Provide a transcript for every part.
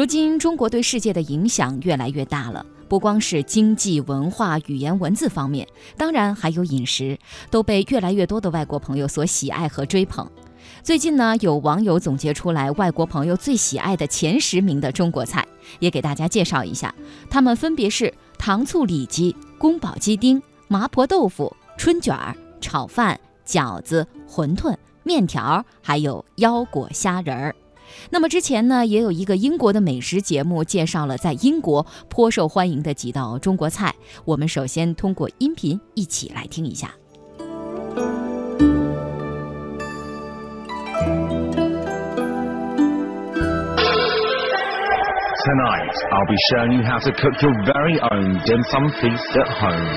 如今，中国对世界的影响越来越大了，不光是经济、文化、语言、文字方面，当然还有饮食，都被越来越多的外国朋友所喜爱和追捧。最近呢，有网友总结出来外国朋友最喜爱的前十名的中国菜，也给大家介绍一下，它们分别是糖醋里脊、宫保鸡丁、麻婆豆腐、春卷儿、炒饭、饺子、馄饨、面条，还有腰果虾仁儿。那么之前呢，也有一个英国的美食节目介绍了在英国颇受欢迎的几道中国菜。我们首先通过音频一起来听一下。Tonight, I'll be showing you how to cook your very own dim sum feast at home.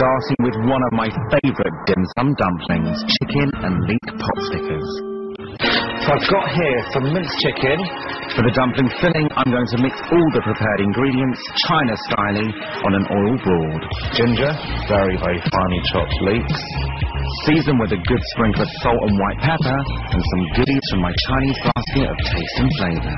Starting with one of my favourite dim sum dumplings, chicken and leek pot stickers. So I've got here some minced chicken. For the dumpling filling, I'm going to mix all the prepared ingredients, China styling, on an oil broad. Ginger, very, very finely chopped leeks. Season with a good sprinkle of salt and white pepper, and some goodies from my Chinese basket of taste and flavour.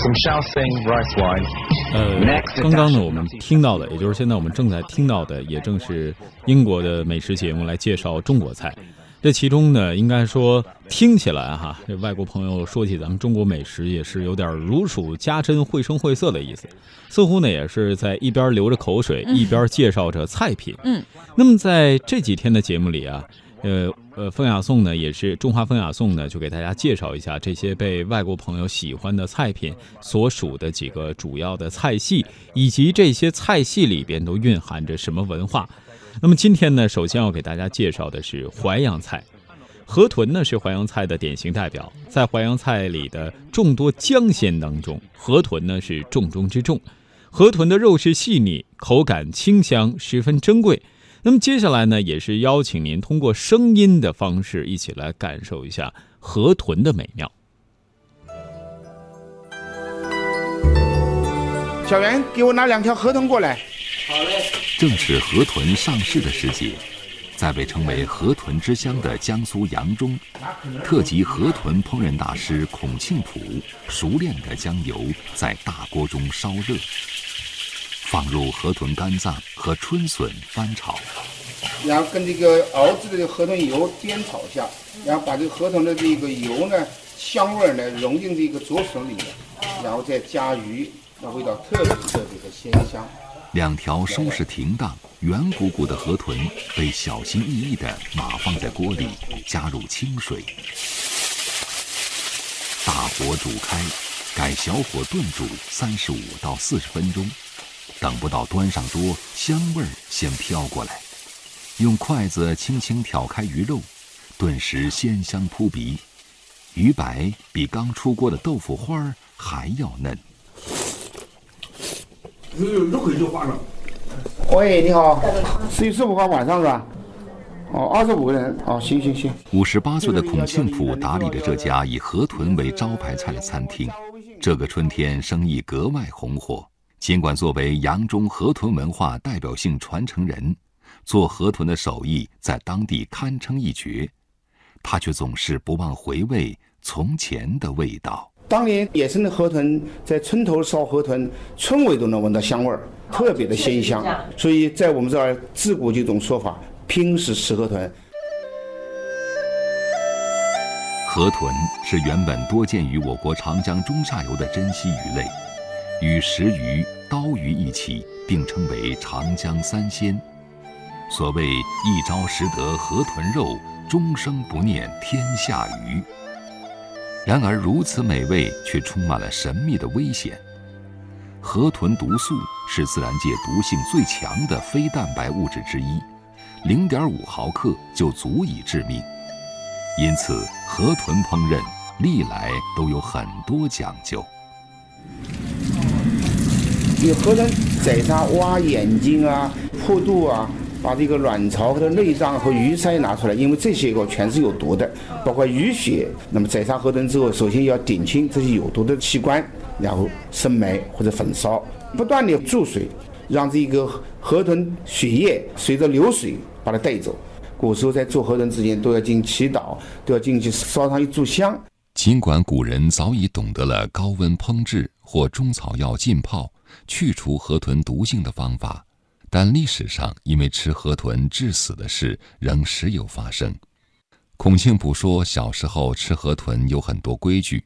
Some Shaoxing rice wine. 呃，刚刚呢，我们听到的，也就是现在我们正在听到的，也正是英国的美食节目来介绍中国菜。这其中呢，应该说听起来哈，这外国朋友说起咱们中国美食，也是有点如数家珍、绘声绘色的意思。似乎呢，也是在一边流着口水，一边介绍着菜品。嗯，那么在这几天的节目里啊。呃呃，风雅颂呢，也是中华风雅颂呢，就给大家介绍一下这些被外国朋友喜欢的菜品所属的几个主要的菜系，以及这些菜系里边都蕴含着什么文化。那么今天呢，首先要给大家介绍的是淮扬菜。河豚呢是淮扬菜的典型代表，在淮扬菜里的众多江鲜当中，河豚呢是重中之重。河豚的肉质细腻，口感清香，十分珍贵。那么接下来呢，也是邀请您通过声音的方式，一起来感受一下河豚的美妙。小袁，给我拿两条河豚过来。好嘞。正是河豚上市的时节，在被称为“河豚之乡”的江苏扬中，特级河豚烹饪大师孔庆普熟练的将油在大锅中烧热。放入河豚肝脏和春笋翻炒，然后跟这个熬制的这个河豚油煸炒下，然后把这个河豚的这个油呢香味呢融进这个竹笋里面，然后再加鱼，那味道特别特别的鲜香。两条收拾停当、圆鼓鼓的河豚被小心翼翼地码放在锅里，加入清水，大火煮开，改小火炖煮三十五到四十分钟。等不到端上桌，香味儿先飘过来，用筷子轻轻挑开鱼肉，顿时鲜香扑鼻，鱼白比刚出锅的豆腐花还要嫩。肉很就化了。喂，你好，十月十五号晚上是吧？哦，二十五个人。哦，行行行。五十八岁的孔庆普打理着这家以河豚为招牌菜的餐厅，这个春天生意格外红火。尽管作为扬中河豚文化代表性传承人，做河豚的手艺在当地堪称一绝，他却总是不忘回味从前的味道。当年野生的河豚在村头烧河豚，村尾都能闻到香味儿，特别的鲜香。所以在我们这儿自古就一种说法：拼死吃河豚。河豚是原本多见于我国长江中下游的珍稀鱼类。与石鱼、刀鱼一起并称为长江三鲜。所谓“一朝食得河豚肉，终生不念天下鱼”。然而，如此美味却充满了神秘的危险。河豚毒素是自然界毒性最强的非蛋白物质之一，零点五毫克就足以致命。因此，河豚烹饪历来都有很多讲究。有河豚宰杀，挖眼睛啊、破肚啊，把这个卵巢和内脏和鱼鳃拿出来，因为这些个全是有毒的，包括鱼血。那么宰杀河豚之后，首先要顶清这些有毒的器官，然后深埋或者焚烧，不断的注水，让这个河豚血液随着流水把它带走。古时候在做河豚之前都要进行祈祷，都要进去烧上一炷香。尽管古人早已懂得了高温烹制或中草药浸泡去除河豚毒性的方法，但历史上因为吃河豚致死的事仍时有发生。孔庆普说，小时候吃河豚有很多规矩，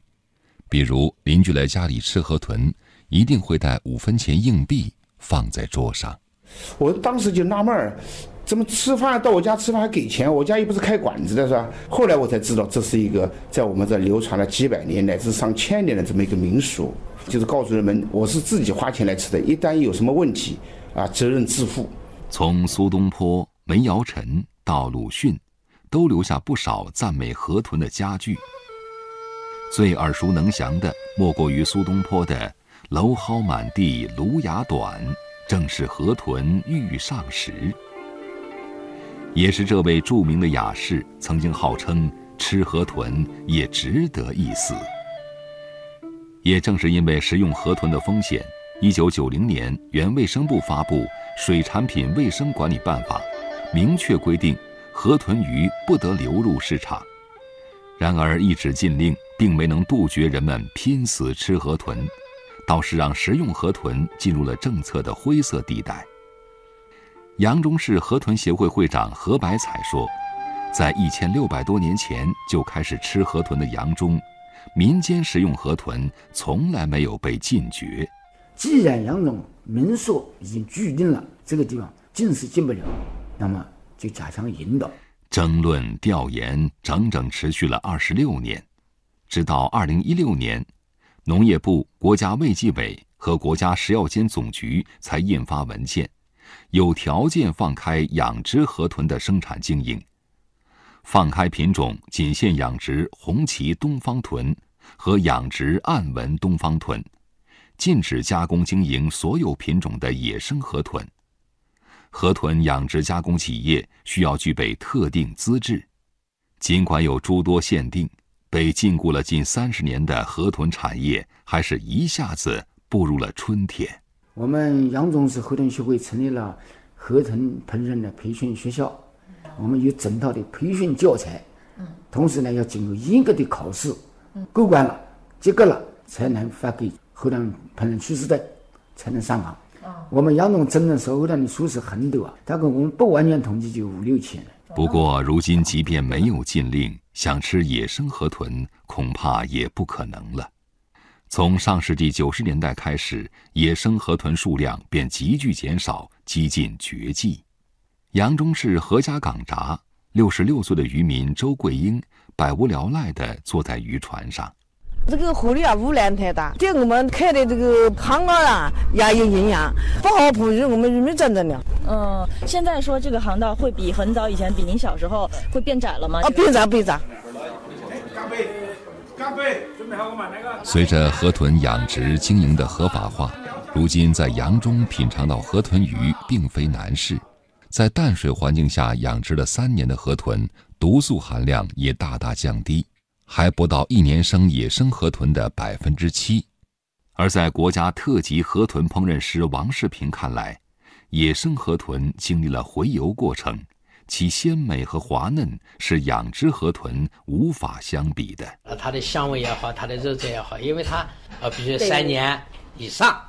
比如邻居来家里吃河豚，一定会带五分钱硬币放在桌上。我当时就纳闷儿，怎么吃饭到我家吃饭还给钱？我家又不是开馆子的，是吧？后来我才知道，这是一个在我们这流传了几百年乃至上千年的这么一个民俗，就是告诉人们，我是自己花钱来吃的，一旦有什么问题，啊，责任自负。从苏东坡、梅尧臣到鲁迅，都留下不少赞美河豚的佳句。最耳熟能详的，莫过于苏东坡的“蒌蒿满地芦芽短”。正是河豚欲上时，也是这位著名的雅士曾经号称吃河豚也值得一死。也正是因为食用河豚的风险，一九九零年原卫生部发布《水产品卫生管理办法》，明确规定河豚鱼不得流入市场。然而一纸禁令并没能杜绝人们拼死吃河豚。倒是让食用河豚进入了政策的灰色地带。扬中市河豚协会会长何百彩说：“在一千六百多年前就开始吃河豚的扬中，民间食用河豚从来没有被禁绝。既然扬中民俗已经注定了这个地方禁是禁不了，那么就加强引导。”争论调研整整持续了二十六年，直到二零一六年。农业部、国家卫计委和国家食药监总局才印发文件，有条件放开养殖河豚的生产经营，放开品种仅限养殖红旗东方豚和养殖暗纹东方豚，禁止加工经营所有品种的野生河豚。河豚养殖加工企业需要具备特定资质，尽管有诸多限定。被禁锢了近三十年的河豚产业，还是一下子步入了春天。我们扬州市河豚协会成立了河豚烹饪的培训学校，我们有整套的培训教材，同时呢要经过严格的考试，过关了、及格了，才能发给河豚烹饪厨师证，才能上岗。我们杨总真正收河豚的厨师很多啊，大概我们不完全统计就五六千人。不过，如今即便没有禁令，想吃野生河豚恐怕也不可能了。从上世纪九十年代开始，野生河豚数量便急剧减少，几近绝迹。扬中市何家港闸，六十六岁的渔民周桂英百无聊赖地坐在渔船上。这个河里啊，污染太大，对我们开的这个航道啊也有影响，不好捕鱼我们渔民真的了。嗯，现在说这个航道会比很早以前，比您小时候会变窄了吗？啊，变窄变窄。干杯！干杯！准备好我们那个。随着河豚养殖经营的合法化，如今在扬中品尝到河豚鱼并非难事。在淡水环境下养殖了三年的河豚，毒素含量也大大降低。还不到一年生野生河豚的百分之七，而在国家特级河豚烹饪师王世平看来，野生河豚经历了回游过程，其鲜美和滑嫩是养殖河豚无法相比的。呃，它的香味也好，它的肉质也好，因为它呃必须三年以上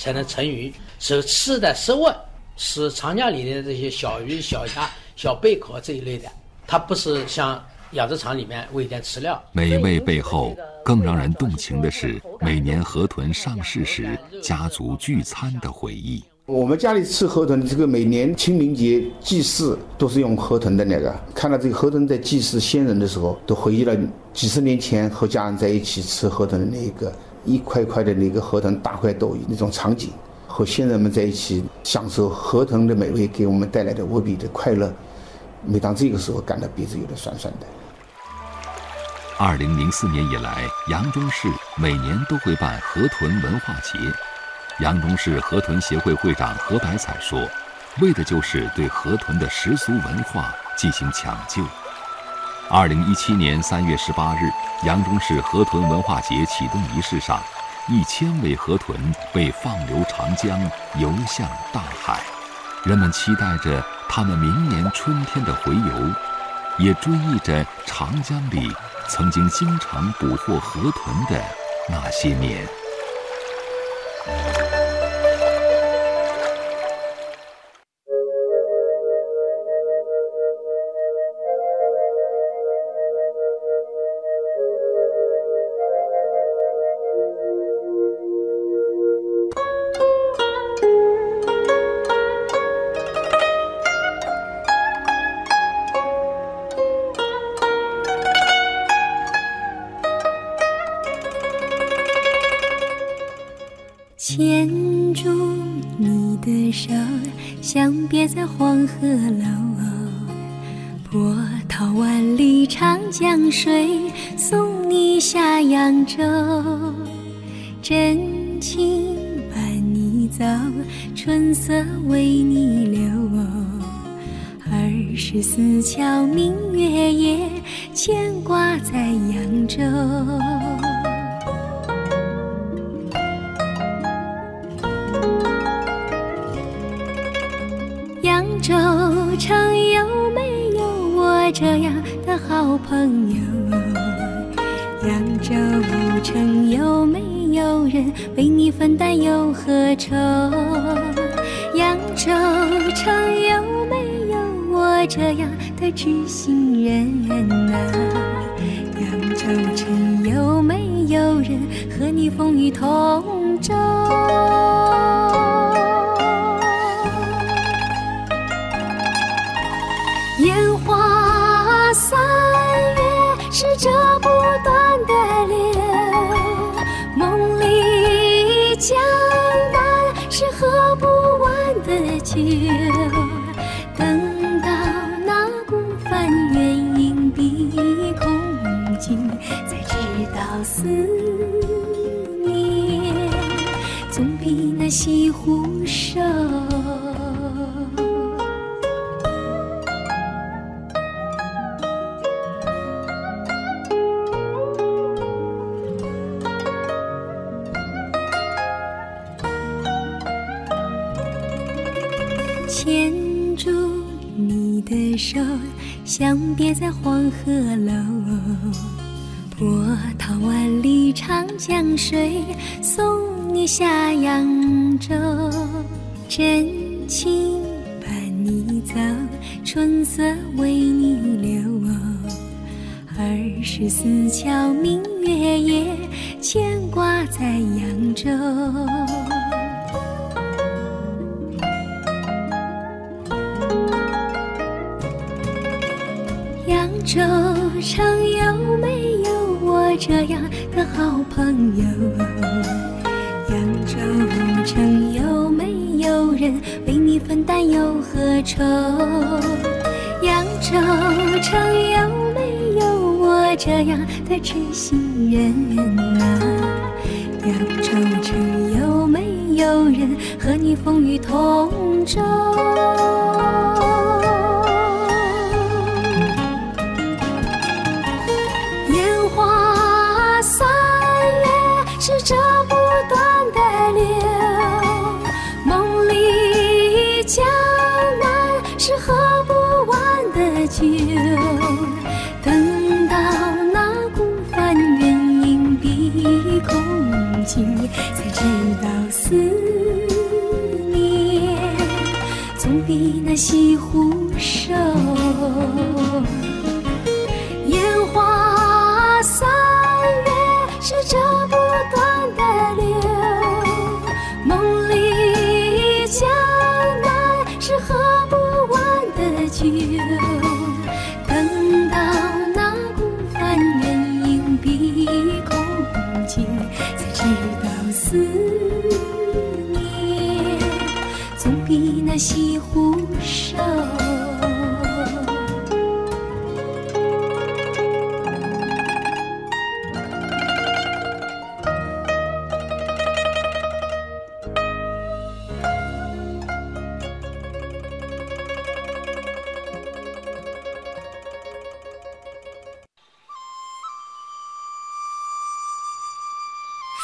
才能成鱼，所吃的食物是长江里的这些小鱼、小虾、小贝壳这一类的，它不是像。养殖场里面喂点饲料，美味背后更让人动情的是每年河豚上市时家族聚餐的回忆。我们家里吃河豚，这个每年清明节祭祀都是用河豚的那个。看到这个河豚在祭祀先人的时候，都回忆了几十年前和家人在一起吃河豚的那个一块块的那个河豚大块斗鱼那种场景，和先人们在一起享受河豚的美味给我们带来的无比的快乐。每当这个时候，感到鼻子有点酸酸的。二零零四年以来，扬州市每年都会办河豚文化节。扬州市河豚协会会长何百彩说：“为的就是对河豚的食俗文化进行抢救。”二零一七年三月十八日，扬州市河豚文化节启动仪式上，一千尾河豚被放流长江，游向大海。人们期待着它们明年春天的回游，也追忆着长江里曾经经常捕获河豚的那些年。送你下扬州。真情伴你走，春色为你留。二十四桥明月夜，牵挂在扬州。扬州城有没有我这样的好朋友？扬州城有没有人为你分担忧和愁？扬州城有没有我这样的知心人呐？扬州城有没有人和你风雨同在黄鹤楼。波涛万里长江水，送你下扬州。真情伴你走，春色为你留。二十四桥明扬州城有没有我这样的好朋友？扬州城有没有人为你分担忧和愁？扬州城有没有我这样的知心人呐？扬州城有没有人和你风雨同舟？今夜，才知道思念总比那西湖瘦。烟花三月是折不断总比那西湖瘦。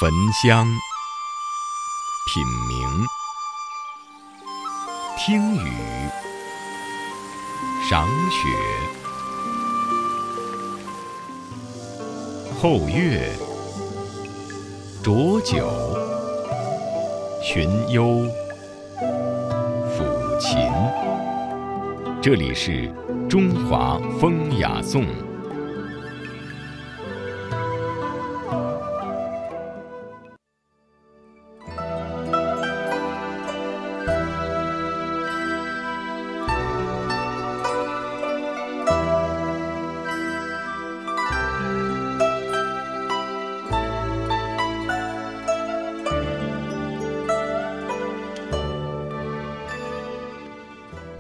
焚香、品茗、听雨，赏雪，后月，浊酒，寻幽，抚琴。这里是中华风雅颂。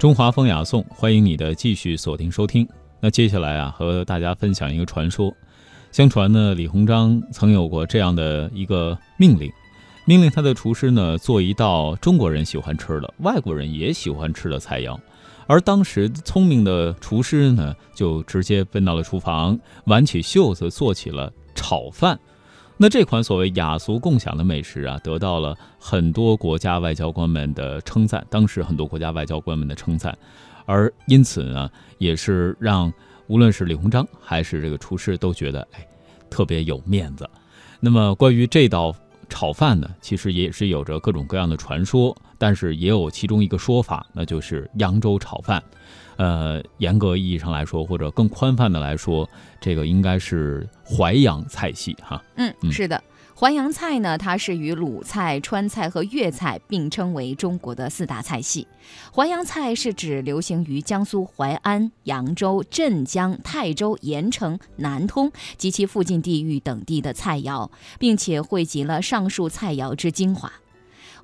中华风雅颂，欢迎你的继续锁定收听。那接下来啊，和大家分享一个传说。相传呢，李鸿章曾有过这样的一个命令，命令他的厨师呢做一道中国人喜欢吃的、外国人也喜欢吃的菜肴。而当时聪明的厨师呢，就直接奔到了厨房，挽起袖子做起了炒饭。那这款所谓雅俗共享的美食啊，得到了很多国家外交官们的称赞。当时很多国家外交官们的称赞，而因此呢，也是让无论是李鸿章还是这个厨师都觉得哎，特别有面子。那么关于这道炒饭呢，其实也是有着各种各样的传说，但是也有其中一个说法，那就是扬州炒饭。呃，严格意义上来说，或者更宽泛的来说，这个应该是淮扬菜系哈。嗯，是的，淮扬菜呢，它是与鲁菜、川菜和粤菜并称为中国的四大菜系。淮扬菜是指流行于江苏淮安、扬州、镇江、泰州、盐城、南通及其附近地域等地的菜肴，并且汇集了上述菜肴之精华。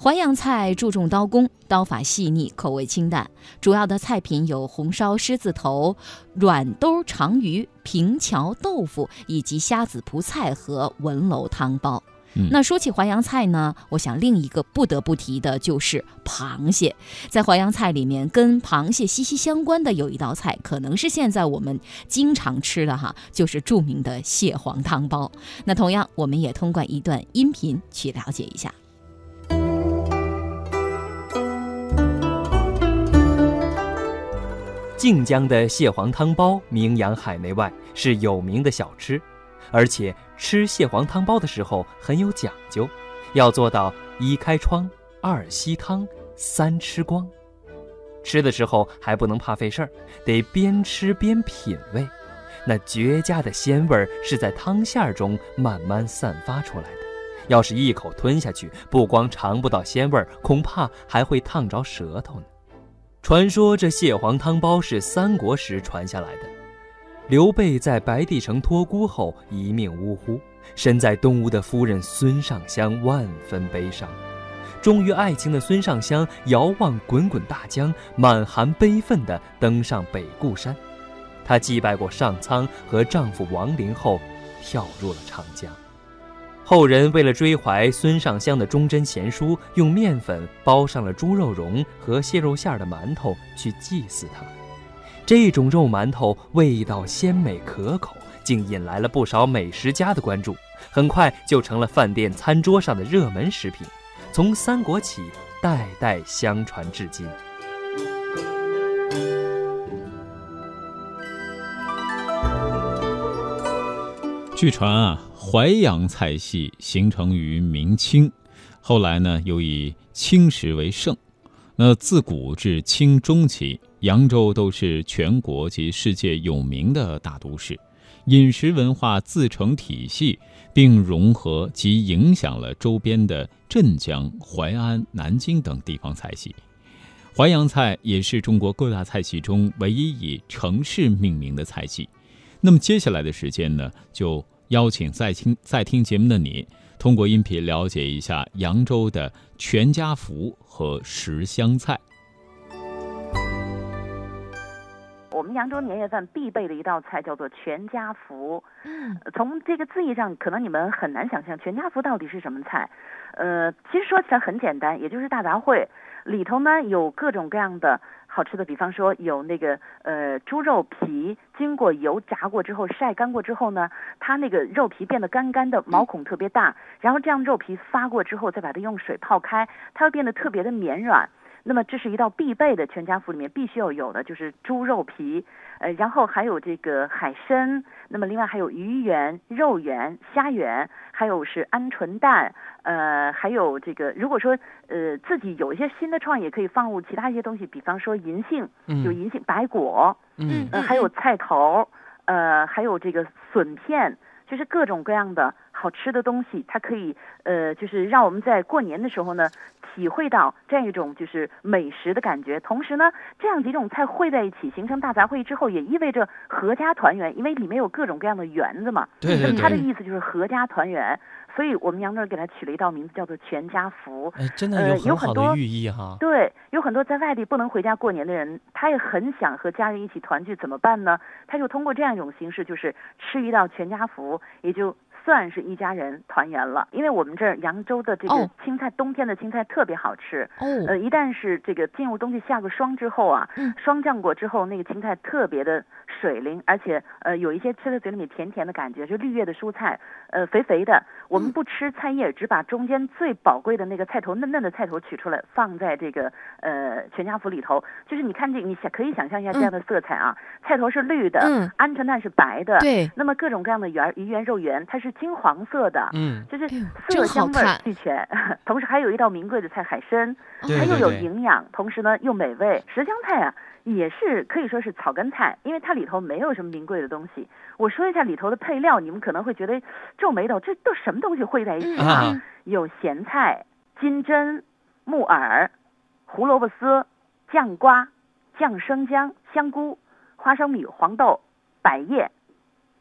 淮扬菜注重刀工，刀法细腻，口味清淡。主要的菜品有红烧狮子头、软兜长鱼、平桥豆腐，以及虾子蒲菜和文楼汤包。那说起淮扬菜呢，我想另一个不得不提的就是螃蟹。在淮扬菜里面，跟螃蟹息息相关的有一道菜，可能是现在我们经常吃的哈，就是著名的蟹黄汤包。那同样，我们也通过一段音频去了解一下。晋江的蟹黄汤包名扬海内外，是有名的小吃。而且吃蟹黄汤包的时候很有讲究，要做到一开窗，二吸汤，三吃光。吃的时候还不能怕费事儿，得边吃边品味。那绝佳的鲜味儿是在汤馅中慢慢散发出来的。要是一口吞下去，不光尝不到鲜味儿，恐怕还会烫着舌头呢。传说这蟹黄汤包是三国时传下来的。刘备在白帝城托孤后一命呜呼，身在东吴的夫人孙尚香万分悲伤。忠于爱情的孙尚香遥望滚滚大江，满含悲愤地登上北固山。她祭拜过上苍和丈夫亡灵后，跳入了长江。后人为了追怀孙尚香的忠贞贤淑，用面粉包上了猪肉蓉和蟹肉馅的馒头去祭祀他。这种肉馒头味道鲜美可口，竟引来了不少美食家的关注，很快就成了饭店餐桌上的热门食品。从三国起，代代相传至今。据传啊。淮扬菜系形成于明清，后来呢又以清食为盛。那自古至清中期，扬州都是全国及世界有名的大都市，饮食文化自成体系，并融合及影响了周边的镇江、淮安、南京等地方菜系。淮扬菜也是中国各大菜系中唯一以城市命名的菜系。那么接下来的时间呢，就。邀请在听在听节目的你，通过音频了解一下扬州的全家福和十香菜。我们扬州年夜饭必备的一道菜叫做全家福。从这个字义上，可能你们很难想象全家福到底是什么菜。呃，其实说起来很简单，也就是大杂烩，里头呢有各种各样的。好吃的，比方说有那个呃猪肉皮，经过油炸过之后晒干过之后呢，它那个肉皮变得干干的，毛孔特别大，然后这样肉皮发过之后，再把它用水泡开，它会变得特别的绵软。那么这是一道必备的全家福里面必须要有的，就是猪肉皮，呃，然后还有这个海参，那么另外还有鱼圆、肉圆、虾圆，还有是鹌鹑蛋，呃，还有这个如果说呃自己有一些新的创意，可以放入其他一些东西，比方说银杏，有银杏白果，嗯。呃，还有菜头，呃，还有这个笋片，就是各种各样的好吃的东西，它可以呃，就是让我们在过年的时候呢。体会到这样一种就是美食的感觉，同时呢，这样几种菜汇在一起形成大杂烩之后，也意味着合家团圆，因为里面有各种各样的圆子嘛。对对对。它的意思就是合家团圆，所以我们扬州人给它取了一道名字，叫做全家福。哎，真的有很多寓意哈。对，有很多在外地不能回家过年的人，他也很想和家人一起团聚，怎么办呢？他就通过这样一种形式，就是吃一道全家福，也就。算是一家人团圆了，因为我们这儿扬州的这个青菜，冬天的青菜特别好吃。哦，呃，一旦是这个进入冬季下过霜之后啊，霜降过之后，那个青菜特别的水灵，而且呃有一些吃在嘴里面甜甜的感觉，就绿叶的蔬菜，呃肥肥的。我们不吃菜叶，只把中间最宝贵的那个菜头嫩嫩的菜头取出来，放在这个呃全家福里头。就是你看这，你想可以想象一下这样的色彩啊，菜头是绿的，鹌鹑蛋是白的，对，那么各种各样的圆鱼圆肉圆，它是。金黄色的，嗯，就是色香味俱全，同时还有一道名贵的菜海参，它又有营养，同时呢又美味。十香菜啊，也是可以说是草根菜，因为它里头没有什么名贵的东西。我说一下里头的配料，你们可能会觉得皱眉头，这都什么东西汇在一起啊？有咸菜、金针、木耳、胡萝卜丝、酱瓜、酱生姜、香菇、花生米、黄豆、百叶。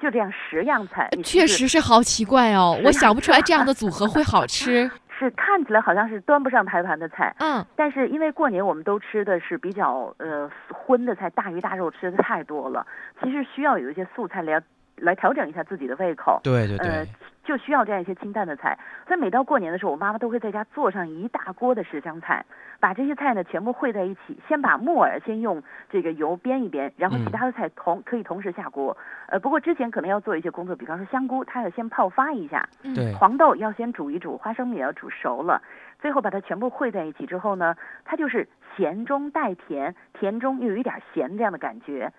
就这样十样菜，确实是好奇怪哦，我想不出来这样的组合会好吃。是看起来好像是端不上台盘的菜，嗯，但是因为过年我们都吃的是比较呃荤的菜，大鱼大肉吃的太多了，其实需要有一些素菜来来调整一下自己的胃口。对对对。就需要这样一些清淡的菜，所以每到过年的时候，我妈妈都会在家做上一大锅的十香菜，把这些菜呢全部烩在一起，先把木耳先用这个油煸一煸，然后其他的菜同可以同时下锅。呃，不过之前可能要做一些工作，比方说香菇，它要先泡发一下，对，黄豆要先煮一煮，花生米要煮熟了，最后把它全部烩在一起之后呢，它就是咸中带甜，甜中又有一点咸这样的感觉。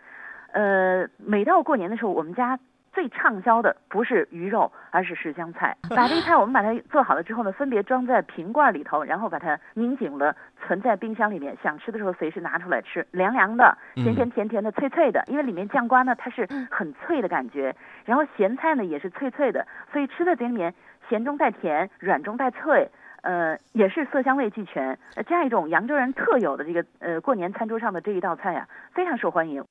呃，每到过年的时候，我们家。最畅销的不是鱼肉，而是十香菜。把这些菜我们把它做好了之后呢，分别装在瓶罐里头，然后把它拧紧了，存在冰箱里面。想吃的时候随时拿出来吃，凉凉的，咸咸甜甜的，脆脆的。因为里面酱瓜呢，它是很脆的感觉，然后咸菜呢也是脆脆的，所以吃在嘴里面咸中带甜，软中带脆，呃，也是色香味俱全。呃，这样一种扬州人特有的这个呃过年餐桌上的这一道菜啊，非常受欢迎。